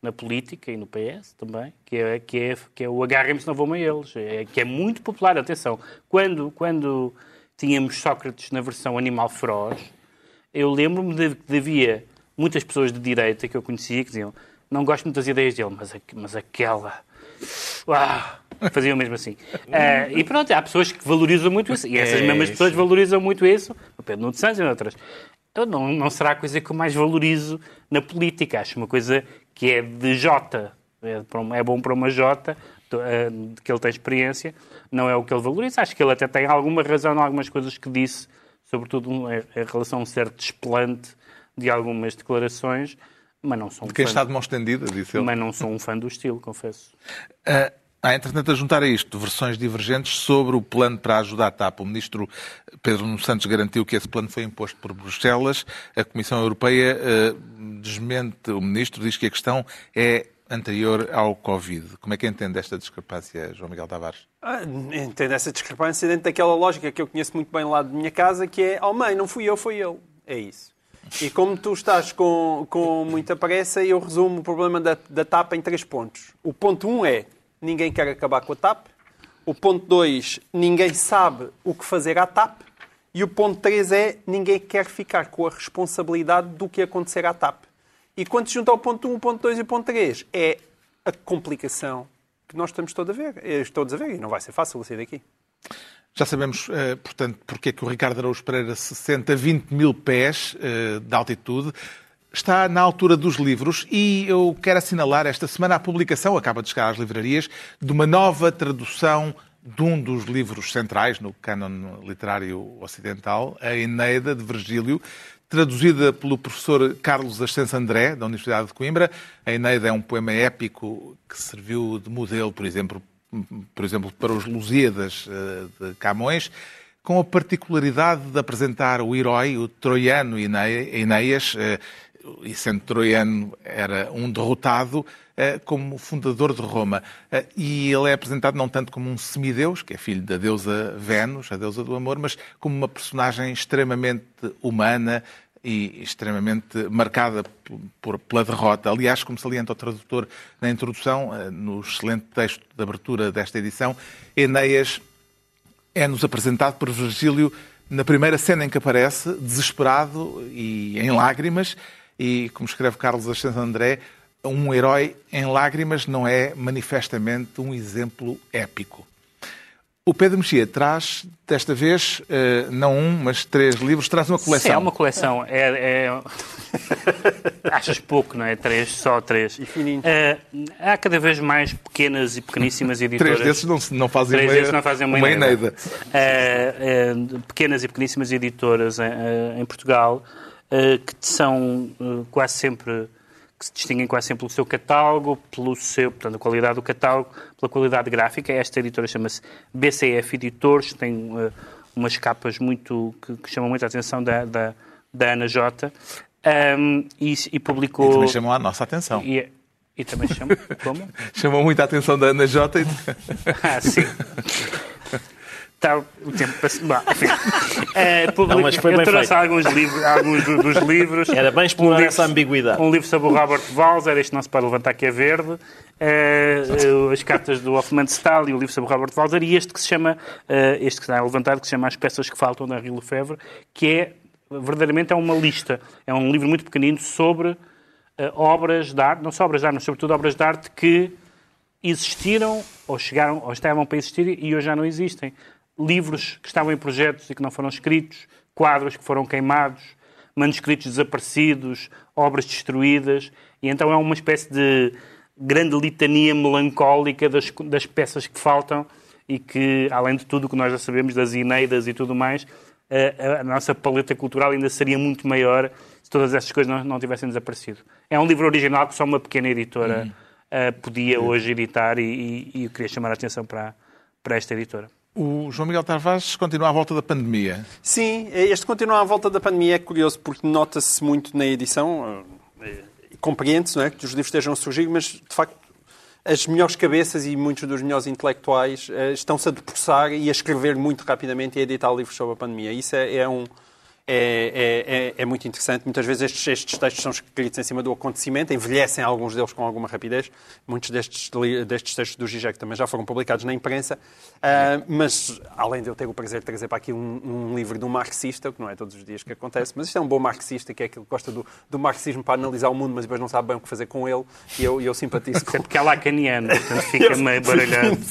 na política e no PS também, que é, que é, que é o agarrem-se não vão a eles, é, que é muito popular. Atenção, quando, quando tínhamos Sócrates na versão animal feroz, eu lembro-me de que havia muitas pessoas de direita que eu conhecia que diziam não gosto muito das ideias dele, mas, mas aquela... Uau! Faziam mesmo assim. Uh, e pronto, há pessoas que valorizam muito isso. E essas é mesmas pessoas valorizam muito isso. O Pedro Nuno Santos e outras. Então não, não será a coisa que eu mais valorizo na política. Acho uma coisa que é de Jota, é, é bom para uma Jota, eh, que ele tem experiência, não é o que ele valoriza. Acho que ele até tem alguma razão em algumas coisas que disse, sobretudo em relação a um certo desplante de algumas declarações, mas não sou um de quem fã. está de mão estendida, disse ele. Mas não sou um fã do estilo, confesso. Uh, [laughs] Há, entretanto, a juntar a isto versões divergentes sobre o plano para ajudar a TAP. O ministro Pedro Nuno Santos garantiu que esse plano foi imposto por Bruxelas. A Comissão Europeia uh, desmente o ministro, diz que a questão é anterior ao Covid. Como é que entende esta discrepância, João Miguel Tavares? Ah, entendo essa discrepância dentro daquela lógica que eu conheço muito bem lá de minha casa, que é, oh mãe, não fui eu, foi ele. É isso. E como tu estás com, com muita pressa, eu resumo o problema da, da TAP em três pontos. O ponto um é, ninguém quer acabar com a TAP. O ponto 2, ninguém sabe o que fazer à TAP. E o ponto 3 é, ninguém quer ficar com a responsabilidade do que acontecer à TAP. E quando se junta ao ponto 1, um, ponto 2 e ponto 3, é a complicação que nós estamos todos a ver. Todos a ver e não vai ser fácil sair daqui. Já sabemos, eh, portanto, porque é que o Ricardo Araújo Pereira se senta a 20 mil pés eh, de altitude está na altura dos livros e eu quero assinalar esta semana a publicação, acaba de chegar às livrarias, de uma nova tradução de um dos livros centrais no cânon literário ocidental, a Eneida, de Virgílio, traduzida pelo professor Carlos Ascenso André, da Universidade de Coimbra. A Eneida é um poema épico que serviu de modelo, por exemplo, por exemplo para os Lusíadas eh, de Camões, com a particularidade de apresentar o herói, o troiano Enéas, eh, e sendo troiano era um derrotado, eh, como fundador de Roma. E ele é apresentado não tanto como um semideus, que é filho da deusa Vênus, a deusa do amor, mas como uma personagem extremamente humana e extremamente marcada por, pela derrota. Aliás, como salienta o tradutor na introdução, eh, no excelente texto de abertura desta edição, Enéas é-nos apresentado por Virgílio na primeira cena em que aparece, desesperado e em lágrimas, e, como escreve Carlos Ascenso André, um herói em lágrimas não é manifestamente um exemplo épico. O Pedro Mexia traz, desta vez, eh, não um, mas três livros, traz uma coleção. Sim, é uma coleção. É, é... [laughs] Achas pouco, não é? Três, só três. Uh, há cada vez mais pequenas e pequeníssimas [laughs] editoras. três desses não, não fazem três uma, desses não fazem uma, uma Eneida. Uh, uh, pequenas e pequeníssimas editoras em, em Portugal eh, que são eh, quase sempre que se distinguem quase sempre pelo seu catálogo, pelo seu, portanto, a qualidade do catálogo, pela qualidade gráfica. Esta editora chama-se BCF Editores, tem uh, umas capas muito que, que, chamam muita atenção da, da, da Ana J. Um, e, e, publicou. E também chamou a nossa atenção. E, e também chamou. [laughs] Como? chamou muito a atenção da Ana J. [laughs] ah, sim. Tá, o tempo passou. É, [laughs] publica... Não, eu trouxe alguns, livros, alguns dos livros. Era bem explorar um essa ambiguidade. Um livro sobre o Robert Walzer, este não se pode levantar que é verde. É, as cartas do Hoffman Stahl e o livro sobre o Robert Walzer. E este que se chama, é, este que está levantado, que se chama As Peças que Faltam, da Henri Lefebvre, que é, verdadeiramente, é uma lista. É um livro muito pequenino sobre uh, obras de arte, não só obras de arte, mas sobretudo obras de arte que existiram ou chegaram ou estavam para existir e hoje já não existem livros que estavam em projetos e que não foram escritos, quadros que foram queimados, manuscritos desaparecidos, obras destruídas, e então é uma espécie de grande litania melancólica das, das peças que faltam e que, além de tudo o que nós já sabemos das Ineidas e tudo mais, a, a, nossa paleta cultural ainda seria muito maior se todas essas coisas não, não tivessem desaparecido. É um livro original que só uma pequena editora uhum. uh, podia uhum. hoje editar e, e, e eu queria chamar a atenção para, para esta editora. O João Miguel Tavares continua à volta da pandemia. Sim, este continua à volta da pandemia é curioso porque nota-se muito na edição, eh, compreende-se é, que os livros estejam a surgir, mas de facto as melhores cabeças e muitos dos melhores intelectuais uh, estão-se a debruçar e a escrever muito rapidamente e a editar livros sobre a pandemia. Isso é, é um, é, é, é, é, muito interessante. Muitas vezes estes, estes, textos são escritos em cima do acontecimento, envelhecem alguns deles com alguma rapidez. Muitos destes, destes textos do Gigec também já foram publicados na imprensa. Uh, mas, além de eu ter o prazer de trazer para aqui um, um, livro de um marxista, que não é todos os dias que acontece, mas isto é um bom marxista, que é aquele que gosta do, do marxismo para analisar o mundo, mas depois não sabe bem o que fazer com ele. E eu, eu simpatizo com... É porque é lacaniano, portanto [laughs] fica meio baralhado. [laughs]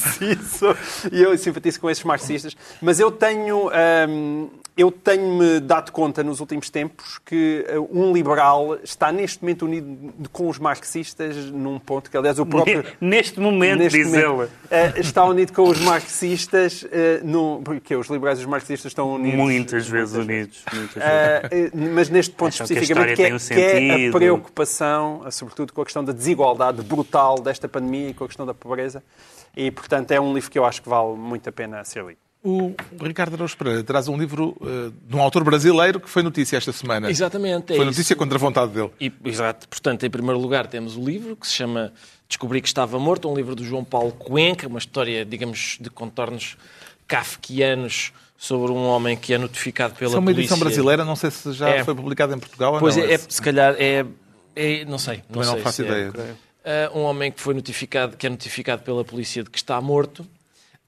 E eu simpatizo com esses marxistas. Mas eu tenho... Um, eu tenho-me dado conta nos últimos tempos que eh, um liberal está neste momento unido com os marxistas num ponto que, aliás, o próprio. Neste momento, neste diz momento, ele. Eh, está unido com os marxistas, eh, no, porque os liberais e os marxistas estão unidos. Muitas vezes unidos. Muitas vezes. mas neste ponto Acham especificamente, que, é, um que é a preocupação, sobretudo com a questão da desigualdade brutal desta pandemia e com a questão da pobreza. E, portanto, é um livro que eu acho que vale muito a pena ser lido. O Ricardo Araújo Pereira traz um livro uh, de um autor brasileiro que foi notícia esta semana. Exatamente. É foi notícia isso. contra a vontade dele. E, exato. Portanto, em primeiro lugar, temos o livro que se chama Descobri que Estava Morto, um livro do João Paulo Cuenca, uma história, digamos, de contornos kafkianos sobre um homem que é notificado pela polícia. É uma edição brasileira, não sei se já é. foi publicada em Portugal pois ou não. Pois é, é, se calhar é, é, não sei. Não, Também não faço é ideia. Uh, um homem que foi notificado, que é notificado pela polícia de que está morto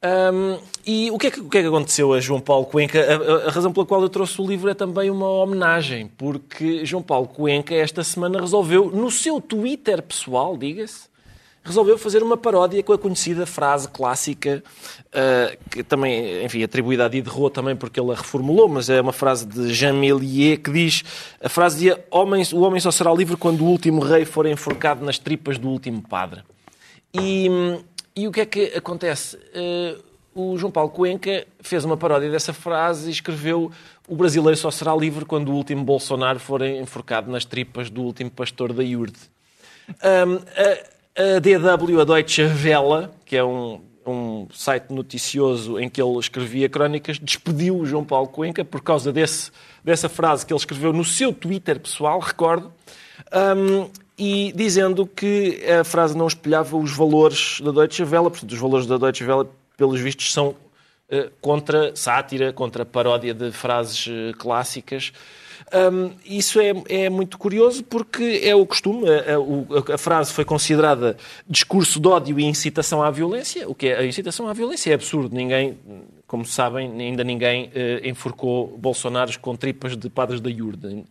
um, e o que, é que, o que, é que, aconteceu a João Paulo Cuenca? A, a, a, razão pela qual eu trouxe o livro é também uma homenagem, porque João Paulo Cuenca esta semana resolveu, no seu Twitter pessoal, diga-se, resolveu fazer uma paródia com a conhecida frase clássica, uh, que também, enfim, atribuída a Diderot também porque ele a reformulou, mas é uma frase de Jean Méliès que diz, a frase dizia, o homem só será livre quando o último rei for enforcado nas tripas do último padre. E e o que é que acontece? Uh, o João Paulo Cuenca fez uma paródia dessa frase e escreveu o brasileiro só será livre quando o último Bolsonaro for enforcado nas tripas do último pastor da Iurde. Um, a, a, DW, a Deutsche Welle, que é um, um site noticioso em que ele escrevia crónicas, despediu o João Paulo Cuenca por causa desse, dessa frase que ele escreveu no seu Twitter pessoal, recordo. Um, e dizendo que a frase não espelhava os valores da Deutsche Welle, portanto, os valores da Deutsche Welle, pelos vistos, são uh, contra sátira, contra paródia de frases uh, clássicas. Um, isso é, é, muito curioso porque é o costume. A, a, a, frase foi considerada discurso de ódio e incitação à violência. O que é a incitação à violência é absurdo. Ninguém como sabem, ainda ninguém eh, enforcou Bolsonaros com tripas de padres da Iurde.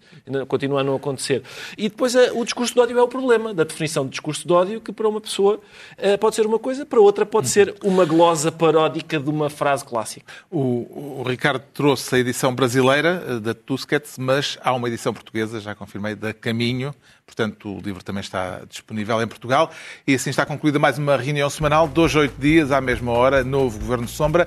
Continua a não acontecer. E depois eh, o discurso de ódio é o problema da definição de discurso de ódio, que para uma pessoa eh, pode ser uma coisa, para outra pode ser uma glosa paródica de uma frase clássica. O, o Ricardo trouxe a edição brasileira da Tusquets, mas há uma edição portuguesa, já confirmei, da Caminho. Portanto, o livro também está disponível em Portugal. E assim está concluída mais uma reunião semanal, dois oito dias, à mesma hora, novo Governo Sombra.